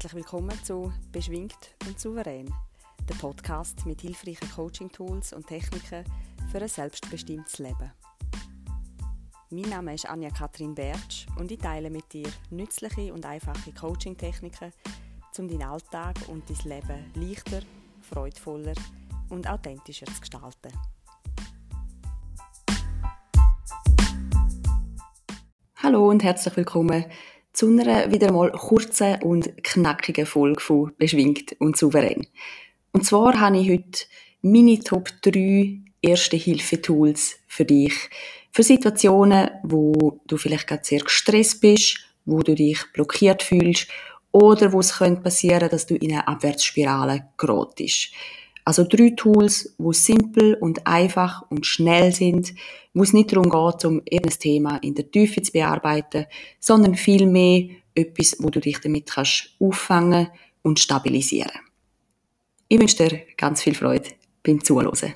Herzlich willkommen zu Beschwingt und Souverän, der Podcast mit hilfreichen Coaching-Tools und Techniken für ein selbstbestimmtes Leben. Mein Name ist Anja Kathrin Bertsch und ich teile mit dir nützliche und einfache Coaching-Techniken, um deinen Alltag und dein Leben leichter, freudvoller und authentischer zu gestalten. Hallo und herzlich willkommen zu einer wieder mal kurzen und knackigen Folge von Beschwingt und Souverän. Und zwar habe ich heute meine Top 3 Erste-Hilfe-Tools für dich. Für Situationen, wo du vielleicht gerade sehr gestresst bist, wo du dich blockiert fühlst oder wo es könnte passieren, dass du in eine Abwärtsspirale gerätst. Also drei Tools, wo simpel und einfach und schnell sind, wo es nicht darum geht, um irgendein Thema in der Tiefe zu bearbeiten, sondern vielmehr etwas, wo du dich damit kannst auffangen und stabilisieren. Ich wünsche dir ganz viel Freude beim Zuhören.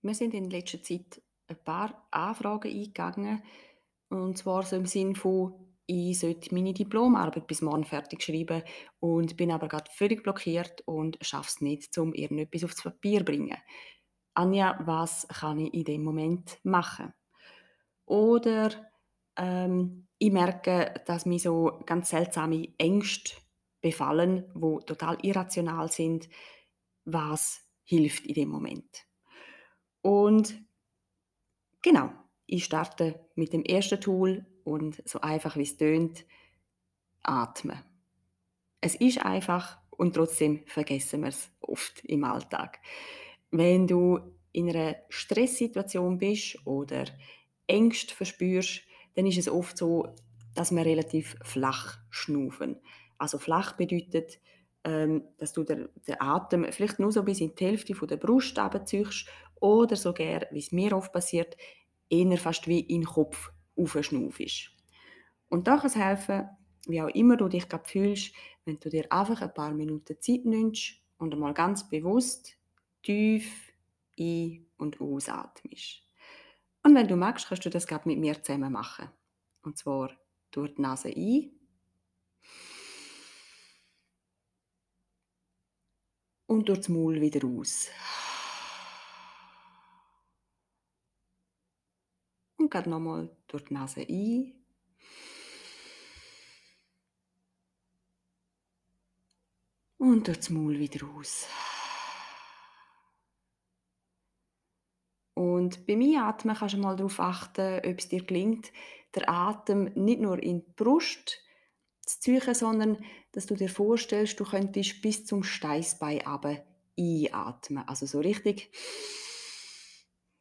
Wir sind in letzter Zeit ein paar Anfragen eingegangen, und zwar so im Sinn von, ich sollte meine Diplomarbeit bis morgen fertig schreiben und bin aber gerade völlig blockiert und schaffe es nicht, um irgendetwas aufs Papier zu bringen. Anja, was kann ich in dem Moment machen? Oder ähm, ich merke, dass mir so ganz seltsame Ängste befallen, wo total irrational sind. Was hilft in dem Moment? Und genau, ich starte mit dem ersten Tool und so einfach wie es tönt, atmen. Es ist einfach und trotzdem vergessen wir es oft im Alltag. Wenn du in einer Stresssituation bist oder Ängste verspürst, dann ist es oft so, dass wir relativ flach schnaufen. Also flach bedeutet, ähm, dass du den, Atem vielleicht nur so bis in die Hälfte von der Brust abziehst oder sogar, wie es mir oft passiert, eher fast wie in den Kopf aufschnaufst. Und da kann es helfen, wie auch immer du dich gerade fühlst, wenn du dir einfach ein paar Minuten Zeit nimmst und einmal ganz bewusst tief ein- und ausatmest. Und wenn du magst, kannst du das gerade mit mir zusammen machen. Und zwar durch die Nase ein und durch das Maul wieder aus. Und gerade nochmal durch die Nase ein. Und durch das Maul wieder aus. Und beim Einatmen kannst du mal darauf achten, ob es dir gelingt, der Atem nicht nur in die Brust zu ziehen, sondern dass du dir vorstellst, du könntest bis zum Steißbein einatmen. Also so richtig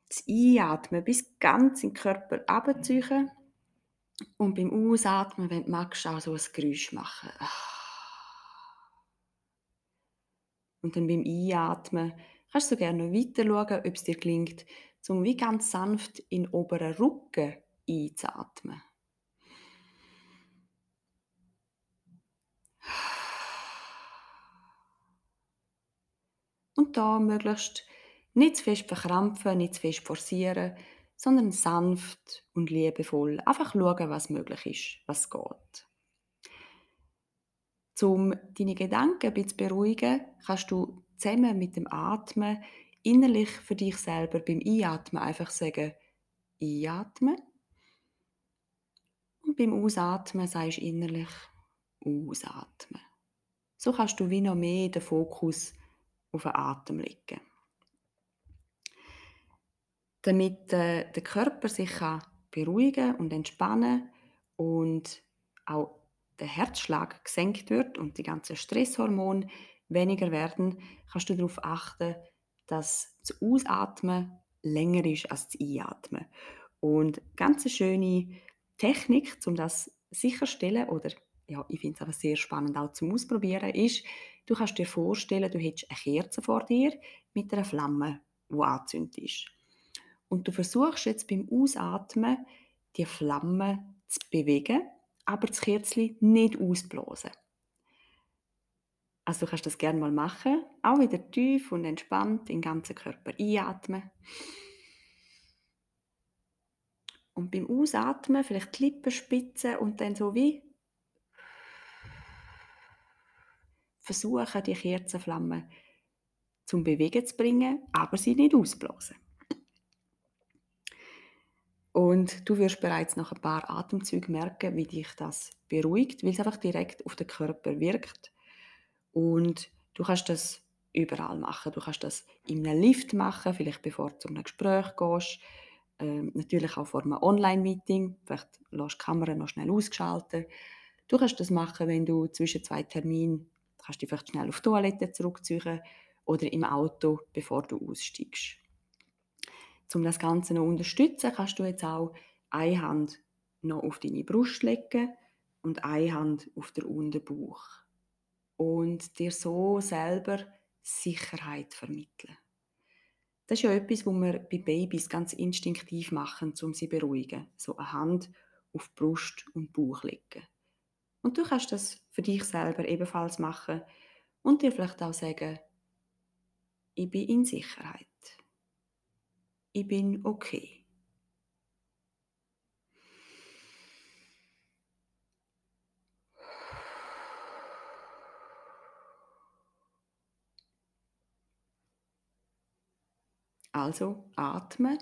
das Einatmen bis ganz in den Körper abziehen und beim Ausatmen, wenn du magst, auch so ein Geräusch machen. Und dann beim Einatmen kannst du gerne noch weiter schauen, ob es dir gelingt, um wie ganz sanft in den oberen Rücken einzuatmen. Und da möglichst nicht zu fest verkrampfen, nicht zu fest forcieren, sondern sanft und liebevoll einfach schauen, was möglich ist, was geht. Um deine Gedanken ein bisschen zu beruhigen, kannst du zusammen mit dem Atmen innerlich für dich selber beim Einatmen einfach sagen, einatmen. Und beim Ausatmen sagst du innerlich, ausatmen. So kannst du wie noch mehr den Fokus auf den Atem legen damit äh, der Körper sich kann beruhigen und entspannen und auch der Herzschlag gesenkt wird und die ganzen Stresshormone weniger werden, kannst du darauf achten, dass das Ausatmen länger ist als das Einatmen. Und ganz eine schöne Technik, um das sicherzustellen, oder ja, ich finde es aber sehr spannend auch zum Ausprobieren, ist, du kannst dir vorstellen, du hättest eine Kerze vor dir mit einer Flamme, die angezündet ist. Und du versuchst jetzt beim Ausatmen die Flamme zu bewegen, aber das Kerzchen nicht ausblasen. Also du kannst das gerne mal machen, auch wieder tief und entspannt den ganzen Körper einatmen Und beim Ausatmen vielleicht die Lippen spitzen und dann so wie versuchen, die Kerzenflamme zum Bewegen zu bringen, aber sie nicht ausblasen. Und du wirst bereits nach ein paar Atemzügen merken, wie dich das beruhigt, weil es einfach direkt auf den Körper wirkt. Und du kannst das überall machen. Du kannst das in einem Lift machen, vielleicht bevor du zu einem Gespräch gehst. Ähm, natürlich auch vor einem Online-Meeting. Vielleicht lässt die Kamera noch schnell ausgeschaltet. Du kannst das machen, wenn du zwischen zwei Terminen kannst dich vielleicht schnell auf die Toilette zurückziehen oder im Auto, bevor du aussteigst. Um das Ganze noch zu unterstützen, kannst du jetzt auch eine Hand noch auf deine Brust legen und eine Hand auf den Unterbauch. Und dir so selber Sicherheit vermitteln. Das ist ja etwas, was wir bei Babys ganz instinktiv machen, um sie zu beruhigen. So eine Hand auf Brust und Bauch legen. Und du kannst das für dich selber ebenfalls machen und dir vielleicht auch sagen, ich bin in Sicherheit. Ich bin okay. Also atmen.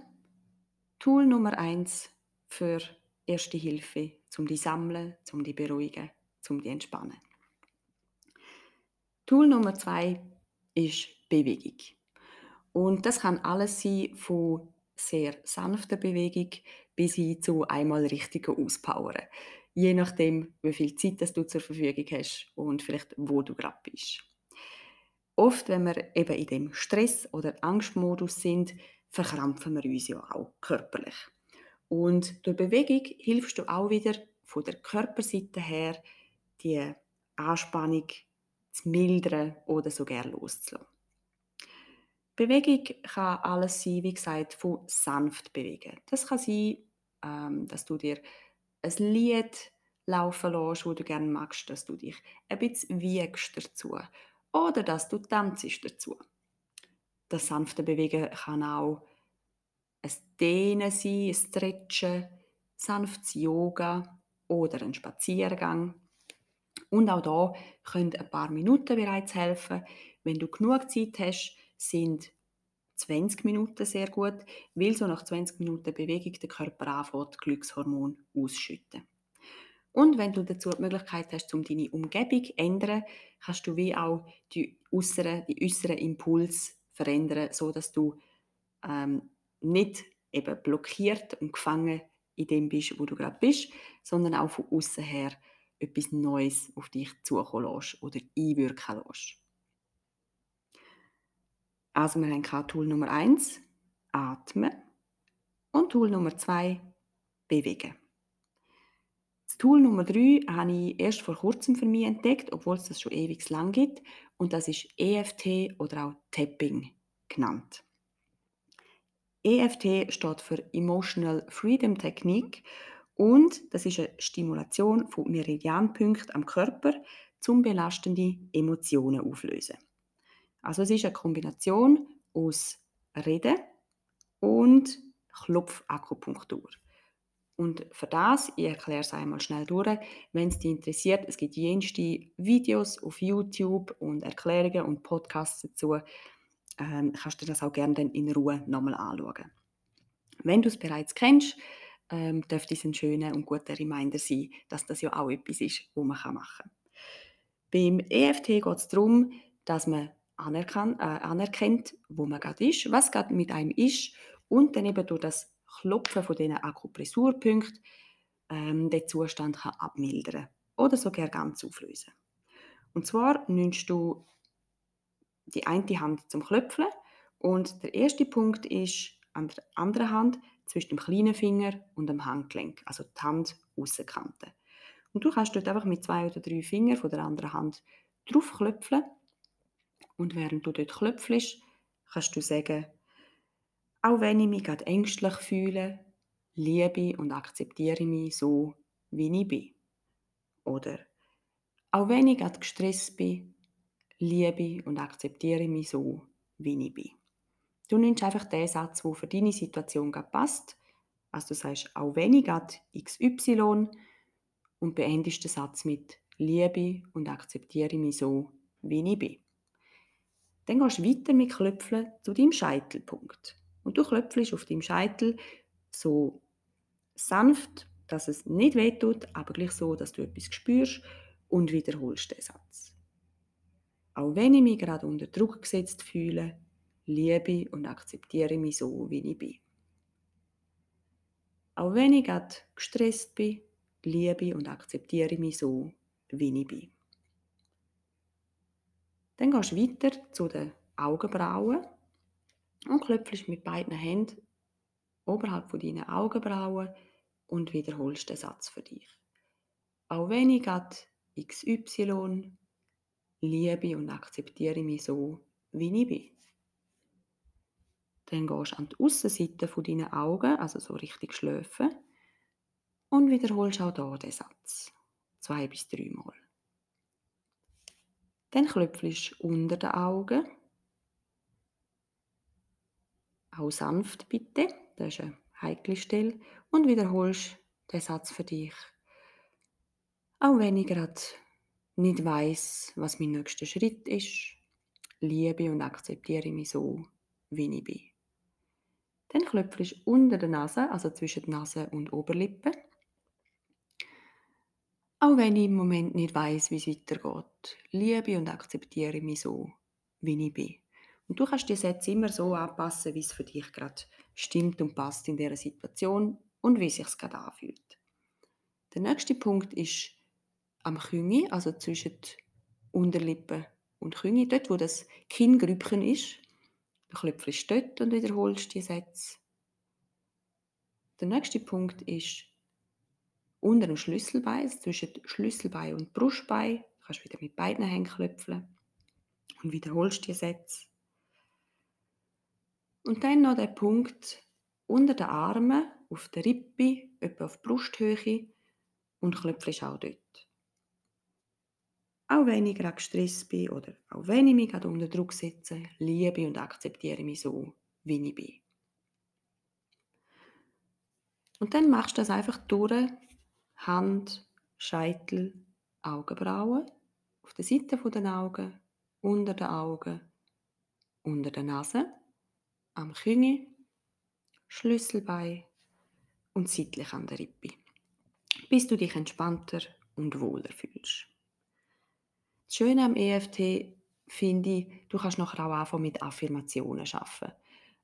Tool Nummer eins für Erste Hilfe, zum die sammeln, zum die beruhigen, zum die entspannen. Tool Nummer zwei ist Bewegung. Und das kann alles sein von sehr sanfter Bewegung bis hin zu einmal richtiger Auspowern. Je nachdem, wie viel Zeit das du zur Verfügung hast und vielleicht wo du gerade bist. Oft, wenn wir eben in dem Stress- oder Angstmodus sind, verkrampfen wir uns ja auch körperlich. Und durch Bewegung hilfst du auch wieder von der Körperseite her, die Anspannung zu mildern oder sogar loszulassen. Bewegung kann alles sein, wie gesagt, von sanft bewegen. Das kann sein, ähm, dass du dir ein Lied laufen lässt, wo du gerne magst, dass du dich ein bisschen wiegst dazu oder dass du tanzt dazu. Das sanfte Bewegen kann auch ein Dehnen sein, ein Stretchen, sanftes Yoga oder ein Spaziergang. Und auch da können ein paar Minuten bereits helfen. Wenn du genug Zeit hast, sind 20 Minuten sehr gut, weil so nach 20 Minuten Bewegung der Körper anfängt, Glückshormon ausschütten. Und wenn du dazu die Möglichkeit hast, um deine Umgebung zu ändern, kannst du wie auch die äußeren, die äußeren Impulse verändern, so dass du ähm, nicht eben blockiert und gefangen in dem bist, wo du gerade bist, sondern auch von außen her etwas Neues auf dich zukommen lässt oder einwirken lässt. Also wir haben Tool Nummer 1, atmen und Tool Nummer 2, bewegen. Das Tool Nummer 3 habe ich erst vor kurzem für mich entdeckt, obwohl es das schon ewig lang gibt und das ist EFT oder auch Tapping genannt. EFT steht für Emotional Freedom Technique und das ist eine Stimulation von Meridianpunkten am Körper, zum belastende Emotionen auflösen. Also es ist eine Kombination aus Reden und Klopfakupunktur. Und für das, ich erkläre es einmal schnell durch, wenn es dich interessiert, es gibt jenste Videos auf YouTube und Erklärungen und Podcasts dazu, ähm, kannst du das auch gerne dann in Ruhe nochmal anschauen. Wenn du es bereits kennst, ähm, dürfte es ein schöner und guter Reminder sein, dass das ja auch etwas ist, was man machen kann. Beim EFT geht es darum, dass man anerkannt, äh, anerkennt, wo man gerade ist, was gerade mit einem ist und dann eben durch das Klopfen von diesen Akupressurpunkten ähm, den Zustand kann abmildern oder sogar ganz auflösen. Und zwar nimmst du die eine Hand zum Klöpfeln und der erste Punkt ist an der anderen Hand zwischen dem kleinen Finger und dem Handgelenk, also die Hand Außenkante. Und du kannst dort einfach mit zwei oder drei Fingern von der anderen Hand drauf klöpfeln und während du dort klöpfelst, kannst du sagen, auch wenn ich mich gerade ängstlich fühle, liebe und akzeptiere mich so, wie ich bin. Oder auch wenn ich gerade gestresst bin, liebe und akzeptiere mich so, wie ich bin. Du nimmst einfach den Satz, der für deine Situation passt, Also du sagst, auch wenn ich gerade XY und beendest den Satz mit Liebe und akzeptiere mich so, wie ich bin. Dann gehst du weiter mit Klöpfeln zu deinem Scheitelpunkt. Und du klöpfelst auf deinem Scheitel so sanft, dass es nicht wehtut, aber gleich so, dass du etwas spürst und wiederholst den Satz. Auch wenn ich mich gerade unter Druck gesetzt fühle, liebe und akzeptiere mich so, wie ich bin. Auch wenn ich gerade gestresst bin, liebe und akzeptiere mich so, wie ich bin. Dann gehst du weiter zu den Augenbrauen und klopfst mit beiden Händen oberhalb von deinen Augenbrauen und wiederholst den Satz für dich. Auch wenn ich XY liebe und akzeptiere mich so, wie ich bin. Dann gehst du an die Aussenseite von deinen Augen, also so richtig schlafen, und wiederholst auch hier den Satz. Zwei bis dreimal. Dann klopfst du unter den Augen. Auch sanft bitte, das ist eine heikle Stelle. Und wiederholst den Satz für dich. Auch wenn ich gerade nicht weiß, was mein nächster Schritt ist, liebe und akzeptiere mich so, wie ich bin. Dann klopfst du unter der Nase, also zwischen Nase und Oberlippe. Auch wenn ich im Moment nicht weiß, wie es weitergeht, liebe und akzeptiere mich so, wie ich bin. Und du kannst die Sätze immer so anpassen, wie es für dich gerade stimmt und passt in dieser Situation und wie es sich gerade anfühlt. Der nächste Punkt ist am Küngi, also zwischen Unterlippe und Küngi, dort wo das Kinngrübchen ist. Du klopfst dort und wiederholst die Sätze. Der nächste Punkt ist unter dem Schlüsselbein, also zwischen Schlüsselbein und Brustbein. Du kannst wieder mit beiden Händen klopfen und wiederholst die Sätze. Und dann noch der Punkt unter den Armen, auf der Rippe, etwa auf Brusthöhe und klopfst auch dort. Auch wenn ich gerade gestresst bin oder auch wenn ich mich gerade unter Druck setze, liebe und akzeptiere mich so, wie ich bin. Und dann machst du das einfach durch Hand, Scheitel, Augenbrauen, auf der Seite der Augen, unter den Augen, unter der Nase, am Küngi, Schlüsselbein und seitlich an der Rippe, bis du dich entspannter und wohler fühlst. Das Schöne am EFT finde ich, du kannst nachher auch anfangen mit Affirmationen arbeiten.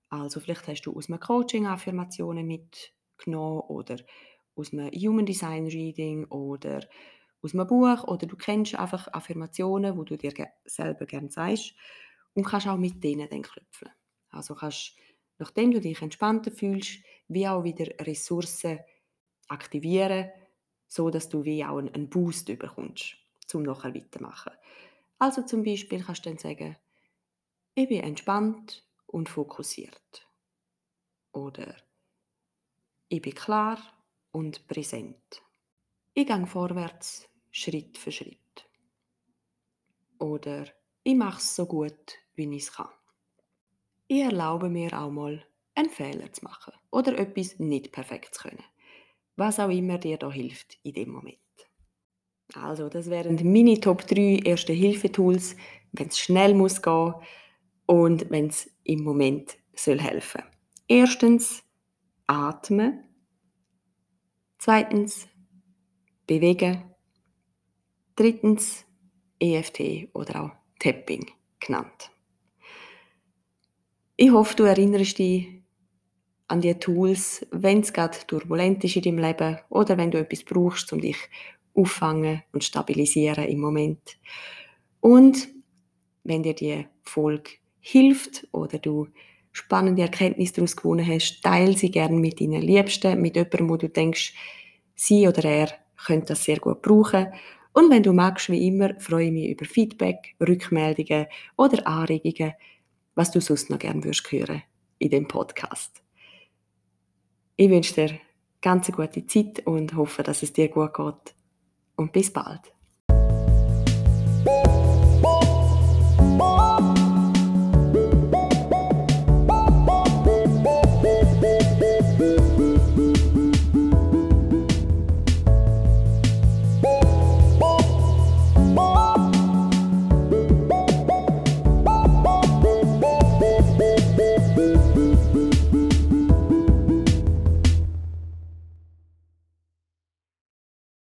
Also vielleicht hast du aus einem Coaching Affirmationen mitgenommen oder aus einem Human Design Reading oder aus einem Buch oder du kennst einfach Affirmationen, wo du dir selber gerne sagst und kannst auch mit denen dann klopfen. Also kannst, nachdem du dich entspannter fühlst, wie auch wieder Ressourcen aktivieren, so dass du wie auch einen Boost bekommst, um nachher weitermachen. Also zum Beispiel kannst du dann sagen, ich bin entspannt und fokussiert. Oder ich bin klar und präsent. Ich gehe vorwärts, Schritt für Schritt. Oder ich mache es so gut, wie ich es kann. Ich erlaube mir auch mal, einen Fehler zu machen oder etwas nicht perfekt zu können. Was auch immer dir da hilft in dem Moment. Also, das wären meine Top 3 erste Hilfetools, wenn es schnell muss gehen und wenn es im Moment soll helfen. Erstens atmen Zweitens bewegen. Drittens EFT oder auch Tapping genannt. Ich hoffe, du erinnerst dich an die Tools, wenn es gerade turbulent ist in deinem Leben oder wenn du etwas brauchst, um dich auffangen und stabilisieren im Moment. Und wenn dir die Folge hilft oder du spannende Erkenntnisse daraus gewonnen hast, teile sie gerne mit deinen Liebsten, mit jemandem, wo du denkst, sie oder er könnte das sehr gut brauchen. Und wenn du magst, wie immer, freue ich mich über Feedback, Rückmeldungen oder Anregungen, was du sonst noch gerne würdest hören in dem Podcast. Ich wünsche dir ganz gute Zeit und hoffe, dass es dir gut geht. Und bis bald.